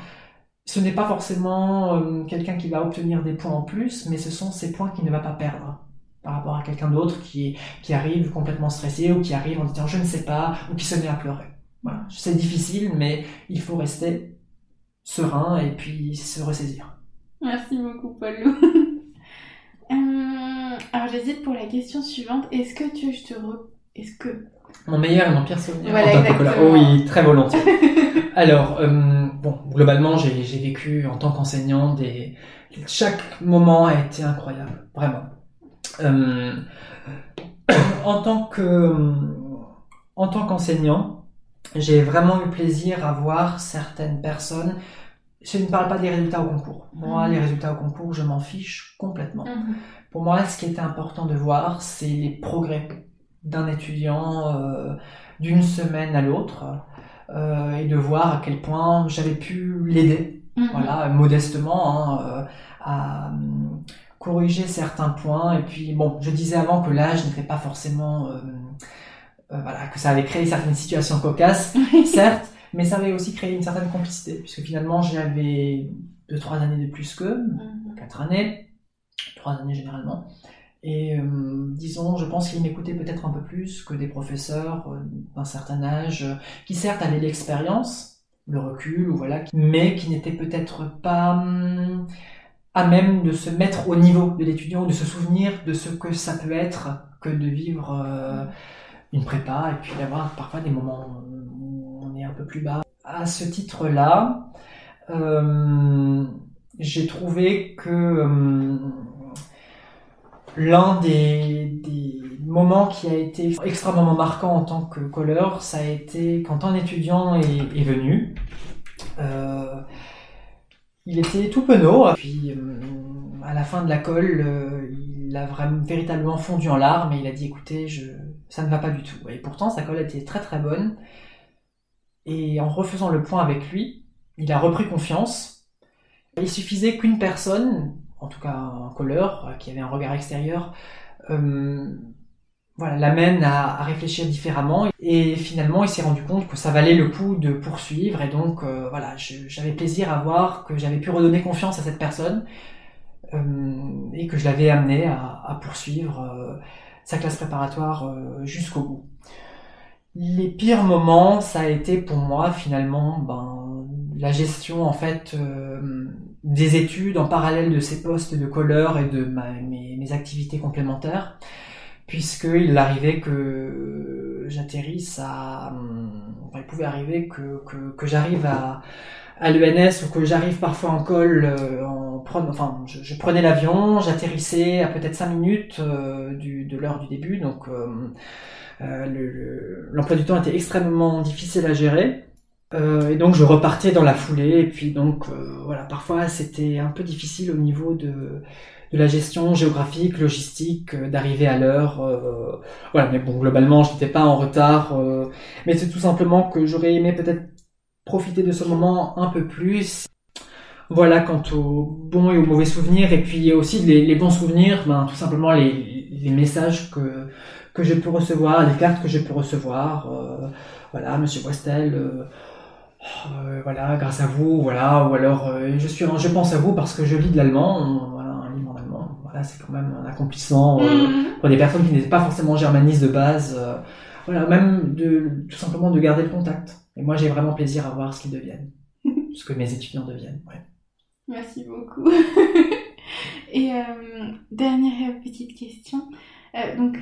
Ce n'est pas forcément euh, quelqu'un qui va obtenir des points en plus, mais ce sont ces points qu'il ne va pas perdre par rapport à quelqu'un d'autre qui, qui arrive complètement stressé ou qui arrive en disant je ne sais pas ou qui se met à pleurer. Voilà. C'est difficile, mais il faut rester serein et puis se ressaisir. Merci beaucoup, Paul. euh, alors, j'hésite pour la question suivante. Est-ce que tu je te re... Est-ce que... Mon meilleur et mon pire souvenir voilà, en tant que Oh oui, très volontiers. alors, euh, bon, globalement, j'ai vécu en tant qu'enseignant des... Chaque moment a été incroyable, vraiment. Euh, en tant que... En tant qu'enseignant, j'ai vraiment eu plaisir à voir certaines personnes je ne parle pas des résultats au concours. Moi, les mhm. résultats au concours, je m'en fiche complètement. Mhm. Pour moi, ce qui était important de voir, c'est les progrès d'un étudiant euh, d'une semaine à l'autre euh, et de voir à quel point j'avais pu l'aider, mhm. voilà, modestement, hein, euh, à corriger certains points. Et puis, bon, je disais avant que l'âge n'était pas forcément, voilà, que ça avait créé certaines situations cocasses, certes mais ça avait aussi créé une certaine complicité, puisque finalement j'avais deux, trois années de plus qu'eux, mhm. quatre années, trois années généralement. Et euh, disons, je pense qu'ils m'écoutaient peut-être un peu plus que des professeurs euh, d'un certain âge, qui certes avaient l'expérience, le recul, ou voilà, mais qui n'étaient peut-être pas hum, à même de se mettre au niveau de l'étudiant, de se souvenir de ce que ça peut être que de vivre euh, une prépa et puis d'avoir parfois des moments plus bas. À ce titre-là, euh, j'ai trouvé que euh, l'un des, moments qui a été extrêmement marquant en tant que colleur, ça a été quand un étudiant est, venu. Euh, il était tout penaud, puis à la fin de la colle, il a vraiment véritablement fondu en larmes et il a dit écoutez, ça ne va pas du tout. Et pourtant, sa colle était très très bonne. Et en refaisant le point avec lui, il a repris confiance. Il suffisait qu'une personne, en tout cas un colleur, euh, qui avait un regard extérieur, euh, voilà, l'amène à, réfléchir différemment. Et finalement, il s'est rendu compte que ça valait le coup de poursuivre. Et donc, euh, voilà, j'avais plaisir à voir que j'avais pu redonner confiance à cette personne et que je l'avais amené à, poursuivre sa classe préparatoire jusqu'au bout. Les pires moments, ça a été pour moi finalement ben, la gestion en fait euh, des études en parallèle de ces postes de colleur et de mes, activités complémentaires, puisqu'il arrivait que j'atterrisse à... Enfin, il pouvait arriver que, que, que j'arrive à, à l'ENS ou que j'arrive parfois en col euh, en prenant, enfin, je, prenais l'avion, j'atterrissais à peut-être 5 minutes euh, de l'heure du début, donc euh, l'emploi du temps était extrêmement difficile à gérer. Euh, et donc je repartais dans la foulée. Et puis donc euh, voilà. Parfois c'était un peu difficile au niveau de, de la gestion géographique logistique d'arriver à l'heure voilà. Mais bon globalement je n'étais pas en retard mais c'est tout simplement que j'aurais aimé peut-être profiter de ce moment un peu plus. Voilà quant aux bons et aux mauvais souvenirs. Et puis aussi les, les bons souvenirs ben tout simplement les, les messages que que j'ai pu recevoir, les cartes que j'ai pu recevoir. Euh, voilà, Monsieur Boistel, euh, euh, voilà, grâce à vous, voilà, ou alors je suis, je pense à vous parce que je lis de l'allemand, voilà, un livre en allemand. Voilà, c'est quand même un accomplissement mm-hmm. pour des personnes qui n'étaient pas forcément germanistes de base. voilà, même de tout simplement de garder le contact. Et moi, j'ai vraiment plaisir à voir ce qu'ils deviennent, ce que mes étudiants deviennent. Ouais. Merci beaucoup. Et dernière petite question. donc,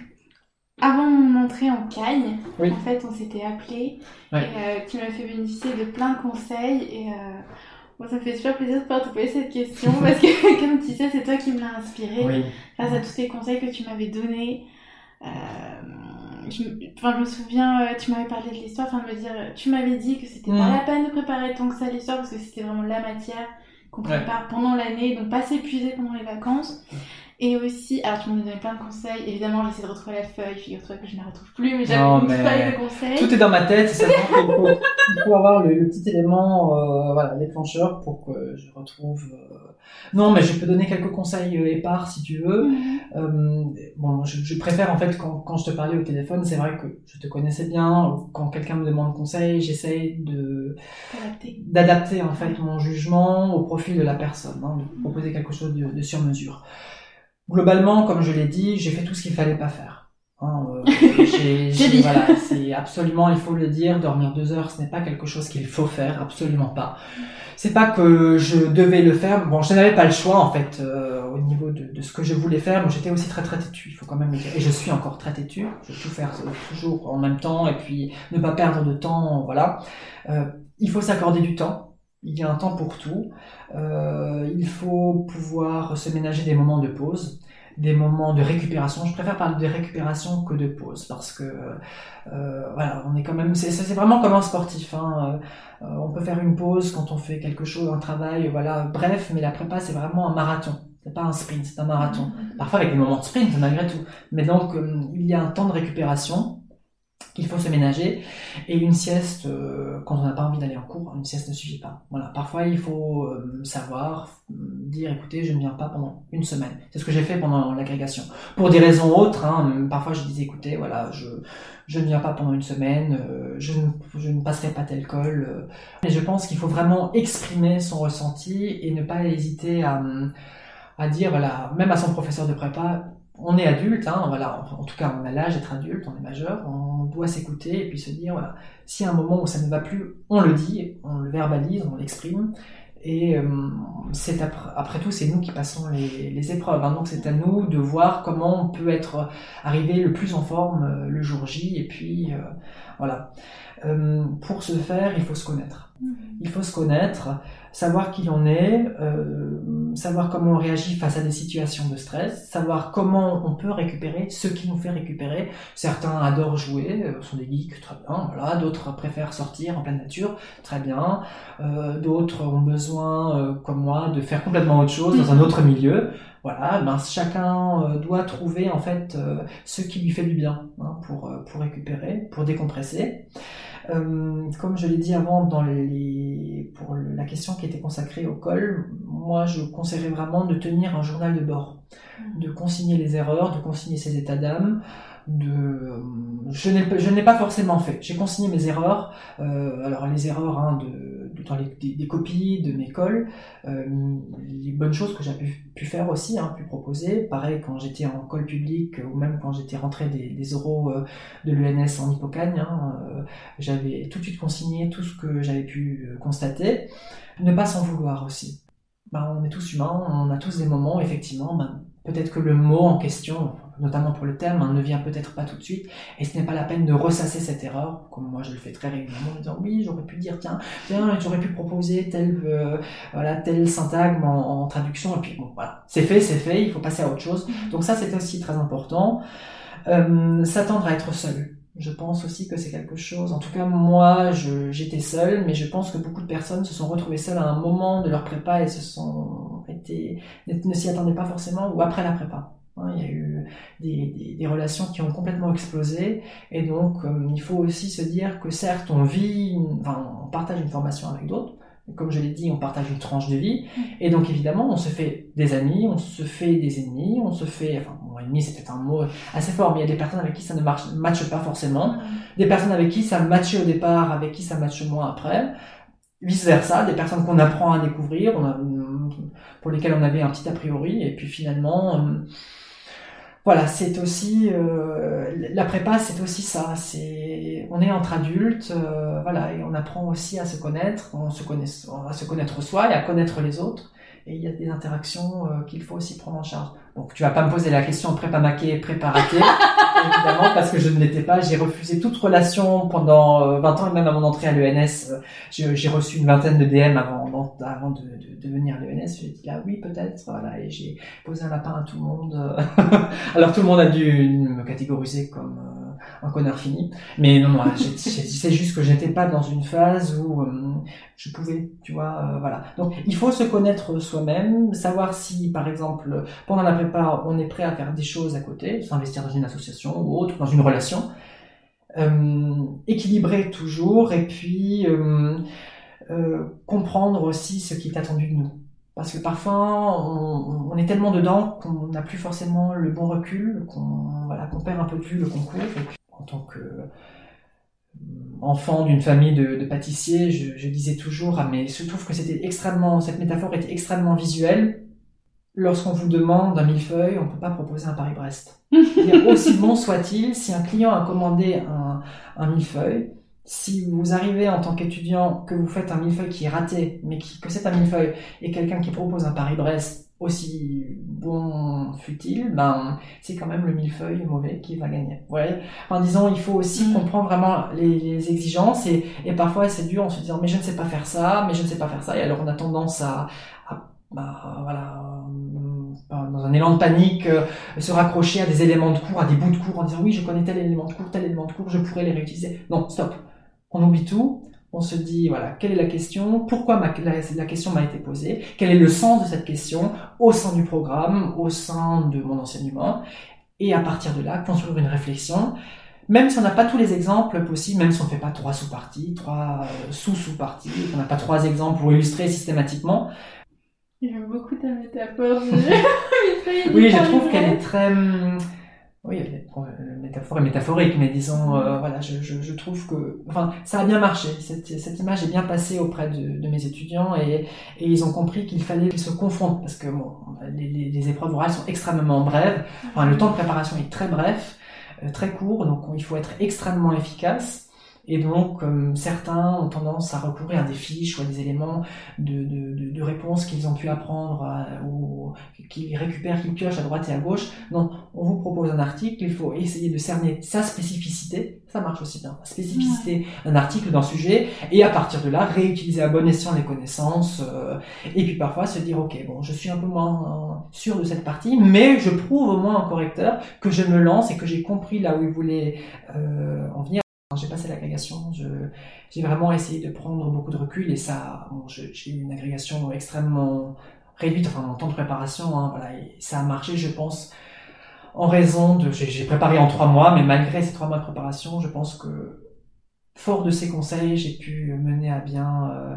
avant mon entrée en Cagne, en fait, on s'était appelé et euh, tu m'as fait bénéficier de plein de conseils et euh, Bon, ça me fait super plaisir de pouvoir te poser cette question parce que, comme tu sais, c'est toi qui me l'as inspiré Oui. grâce à tous tes conseils que tu m'avais donnés. Euh, je, enfin, je me souviens, tu m'avais parlé de l'histoire, enfin de me dire, tu m'avais dit que c'était pas la peine de préparer tant que ça l'histoire parce que c'était vraiment la matière qu'on Ouais. prépare pendant l'année, donc pas s'épuiser pendant les vacances. Et aussi, alors tu m'en as donné plein de conseils, évidemment j'essaie de retrouver la feuille, figure-toi que je ne la retrouve plus, mais j'avais une mais feuille de conseils. Tout est dans ma tête, faut, il faut avoir le, le petit élément, euh, voilà, déclencheur pour que je retrouve. euh, Non, mais je peux donner quelques conseils euh, épars si tu veux. Mhm. Euh, bon, je, je préfère en fait quand, quand je te parlais au téléphone, c'est vrai que je te connaissais bien. Quand quelqu'un me demande conseil, j'essaye de d'adapter en fait mon jugement au profil de la personne, hein, de proposer quelque chose de, de sur mesure. Globalement, comme je l'ai dit, j'ai fait tout ce qu'il fallait pas faire. Hein, euh, j'ai- dit. voilà, c'est absolument, il faut le dire, dormir deux heures, ce n'est pas quelque chose qu'il faut faire, absolument pas. C'est pas que je devais le faire. Bon, je n'avais pas le choix en fait euh, au niveau de, de ce que je voulais faire. Mais j'étais aussi très très têtu, il faut quand même le dire. Et je suis encore très têtu. Je veux tout faire euh, toujours en même temps et puis ne pas perdre de temps. Voilà. Euh, il faut s'accorder du temps. Il y a un temps pour tout. Euh, il faut pouvoir se ménager des moments de pause, des moments de récupération. Je préfère parler de récupération que de pause parce que euh, voilà, on est quand même. C'est vraiment comme un sportif. Hein. Euh, on peut faire une pause quand on fait quelque chose, un travail, voilà. Bref, mais la prépa c'est vraiment un marathon. C'est pas un sprint, c'est un marathon. Parfois avec des moments de sprint malgré tout. Mais donc euh, il y a un temps de récupération qu'il faut se ménager et une sieste euh, quand on n'a pas envie d'aller en cours, une sieste ne suffit pas. Voilà, parfois il faut euh, savoir euh, dire écoutez, je ne viens pas pendant une semaine. C'est ce que j'ai fait pendant l'agrégation. Pour des raisons autres, hein, parfois je disais écoutez, voilà, je je ne viens pas pendant une semaine, je, ne, je ne passerai pas tel col. Mais je pense qu'il faut vraiment exprimer son ressenti et ne pas hésiter à à dire voilà, même à son professeur de prépa, on est adulte, hein, voilà, en, tout cas on a l'âge d'être adulte, on est majeur, doit s'écouter et puis se dire voilà, y a un moment où ça ne va plus, on le dit, on le verbalise, on l'exprime. Et euh, c'est après, après tout, c'est nous qui passons les, les épreuves. Hein, donc c'est à nous de voir comment on peut être arrivé le plus en forme euh, le jour J. Et puis euh, voilà. Pour ce faire, il faut se connaître. Il faut se connaître, savoir qui on est, euh, savoir comment on réagit face à des situations de stress, savoir comment on peut récupérer ce qui nous fait récupérer. Certains adorent jouer, euh, sont des geeks, très bien, voilà. D'autres préfèrent sortir en pleine nature, très bien. Euh, D'autres ont besoin, euh, comme moi, de faire complètement autre chose dans un autre milieu. Voilà, ben chacun doit trouver en fait euh, ce qui lui fait du bien hein, pour pour récupérer, pour décompresser. Euh, comme je l'ai dit avant dans les pour la question qui était consacrée au col, moi je conseillerais vraiment de tenir un journal de bord, de consigner les erreurs, de consigner ses états d'âme. De, euh, je n'ai pas forcément fait. J'ai consigné mes erreurs. euh, alors les erreurs hein, de, de- dans les, des, copies de mes cols, euh, les bonnes choses que j'ai pu, pu faire aussi, hein, pu proposer. Pareil quand j'étais en col public ou même quand j'étais rentré des, des oraux euh, de l'ENS en Hippocagne, hein, j'avais tout de suite consigné tout ce que j'avais pu constater. Ne pas s'en vouloir aussi. Ben, on est tous humains, on a tous des moments, effectivement, ben, peut-être que le mot en question, notamment pour le thème, hein, ne vient peut-être pas tout de suite, et ce n'est pas la peine de ressasser cette erreur, comme moi je le fais très régulièrement, en disant oui, j'aurais pu dire, tiens, tiens, j'aurais pu proposer tel, euh, voilà, tel syntagme en, en traduction, et puis bon, voilà, c'est fait, c'est fait, il faut passer à autre chose. Donc ça, c'était aussi très important. Euh, S'attendre à être seul. Je pense aussi que c'est quelque chose. En tout cas, moi, j'étais seule, mais je pense que beaucoup de personnes se sont retrouvées seules à un moment de leur prépa et se sont été ne, ne s'y attendaient pas forcément ou après la prépa. Hein, il y a eu des, des, des relations qui ont complètement explosé et donc euh, il faut aussi se dire que certes on vit, une- enfin on partage une formation avec d'autres, comme je l'ai dit, on partage une tranche de vie. Et donc, évidemment, on se fait des amis, on se fait des ennemis, on se fait, enfin, bon, ennemi, c'est peut-être un mot assez fort, mais il y a des personnes avec qui ça ne marche, matche pas forcément. Des personnes avec qui ça matchait au départ, avec qui ça matche moins après. Vice versa, des personnes qu'on apprend à découvrir, on a, pour lesquelles on avait un petit a priori, et puis finalement, euh, voilà, c'est aussi euh, la prépa, c'est aussi ça. C'est on est entre adultes, euh, voilà, et on apprend aussi à se connaître, on se connaît, à se connaître soi et à connaître les autres. Et il y a des interactions euh, qu'il faut aussi prendre en charge. Donc tu vas pas me poser la question prépa maquée, prépa évidemment, parce que je ne l'étais pas. J'ai refusé toute relation pendant 20 euh, ans et même avant d'entrer à l'ENS. J'ai reçu une vingtaine de DM avant, avant de, de, de venir à l'ENS. J'ai dit là oui peut-être, voilà, et j'ai posé un lapin à tout le monde. Alors tout le monde a dû me catégoriser comme un connard fini. Mais non, non, c'est juste que j'étais pas dans une phase où euh, je pouvais, tu vois, euh, voilà. Donc il faut se connaître soi-même, savoir si, par exemple, pendant la prépa, on est prêt à faire des choses à côté, s'investir dans une association ou autre, dans une relation, euh, équilibrer toujours, et puis comprendre aussi ce qui est attendu de nous. Parce que parfois, on, est tellement dedans qu'on n'a plus forcément le bon recul, qu'on voilà, qu'on perd un peu plus le concours en tant que euh, enfant d'une famille de, pâtissiers, je, disais toujours, ah, mais je trouve que c'était extrêmement, cette métaphore était extrêmement visuelle. Lorsqu'on vous demande un millefeuille, on ne peut pas proposer un Paris-Brest. aussi bon soit-il, si un client a commandé un, un millefeuille, si vous arrivez en tant qu'étudiant, que vous faites un millefeuille qui est raté, mais que c'est un millefeuille, et quelqu'un qui propose un Paris-Brest aussi bon fut-il, ben, c'est quand même le millefeuille mauvais qui va gagner. Vous En disant, il faut aussi mm. comprendre vraiment les, exigences et, et parfois c'est dur en se disant, mais je ne sais pas faire ça, mais je ne sais pas faire ça. Et alors on a tendance à, bah, voilà, euh, dans un élan de panique, euh, se raccrocher à des éléments de cours, à des bouts de cours en disant, oui, je connais tel élément de cours, tel élément de cours, je pourrais les réutiliser. Non, stop. On oublie tout on se dit, voilà, quelle est la question, pourquoi la, la, question m'a été posée, quel est le sens de cette question au sein du programme, au sein de mon enseignement, et à partir de là, construire une réflexion, même si on n'a pas tous les exemples possibles, même si on ne fait pas trois sous-parties, trois euh, sous-sous-parties, on n'a pas trois exemples pour illustrer systématiquement. J'aime beaucoup ta métaphore. oui, je trouve qu'elle est très... Oui, la métaphore est métaphorique, mais disons, euh, voilà, je, je, je, trouve que, enfin, ça a bien marché. Cette, cette image est bien passée auprès de, de mes étudiants et, et, ils ont compris qu'il fallait qu'ils se confrontent parce que bon, les, les, les, épreuves orales sont extrêmement brèves. Enfin, le temps de préparation est très bref, euh, très court, donc il faut être extrêmement efficace. Et donc, certains ont tendance à recourir à des fiches ou à des éléments de, de, de, réponses qu'ils ont pu apprendre euh, ou qu'ils récupèrent, qu'ils piochent à droite et à gauche. Non, on vous propose un article, il faut essayer de cerner sa spécificité, ça marche aussi bien, la spécificité d'un article, d'un sujet, et à partir de là, réutiliser à bon escient les connaissances, euh, et puis parfois se dire, ok, bon, je suis un peu moins sûr de cette partie, mais je prouve au moins un correcteur que je me lance et que j'ai compris là où il voulait euh, en venir j'ai passé l'agrégation, j'ai vraiment essayé de prendre beaucoup de recul et ça, j'ai eu une agrégation extrêmement réduite, enfin en temps de préparation, hein, voilà, et ça a marché, je pense, en raison de, j'ai préparé en trois mois, mais malgré ces trois mois de préparation, je pense que fort de ces conseils, j'ai pu mener à bien euh,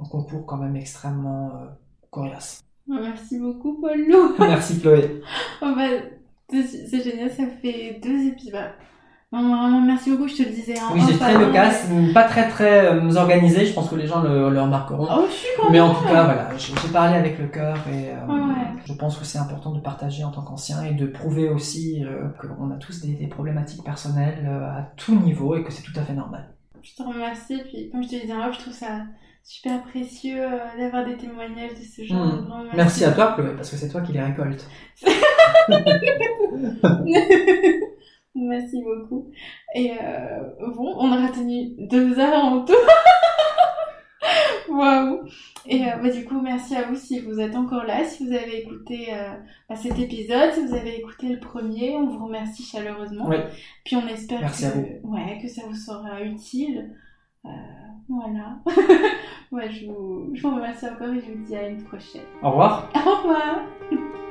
un concours quand même extrêmement euh, coriace. Merci beaucoup, Paul Lou. Merci, Chloé. Oh, bah, c'est génial, ça fait deux épisodes vraiment, merci beaucoup, je te le disais. Hein, oui, j'ai très loquace, pas très très euh, organisé, je pense que les gens le, le remarqueront. Oh, je suis quand Mais en tout cas, voilà, j'ai parlé avec le cœur et euh, je pense que c'est important de partager en tant qu'ancien et de prouver aussi euh, qu'on a tous des, des problématiques personnelles à tout niveau et que c'est tout à fait normal. Je te remercie, puis comme je te disais je trouve ça super précieux d'avoir des témoignages de ce genre. Hmm. Merci. merci à toi, Chloé, parce que c'est toi qui les récoltes. Merci beaucoup. Et euh, bon, on a retenu deux heures en tout. Waouh. Et euh, bah, du coup, merci à vous si vous êtes encore là, si vous avez écouté euh, bah, cet épisode, si vous avez écouté le premier, on vous remercie chaleureusement. Oui. Puis on espère que, Ouais, que ça vous sera utile. voilà. ouais, je vous, je vous remercie encore et je vous dis à une prochaine. Au revoir. Au revoir.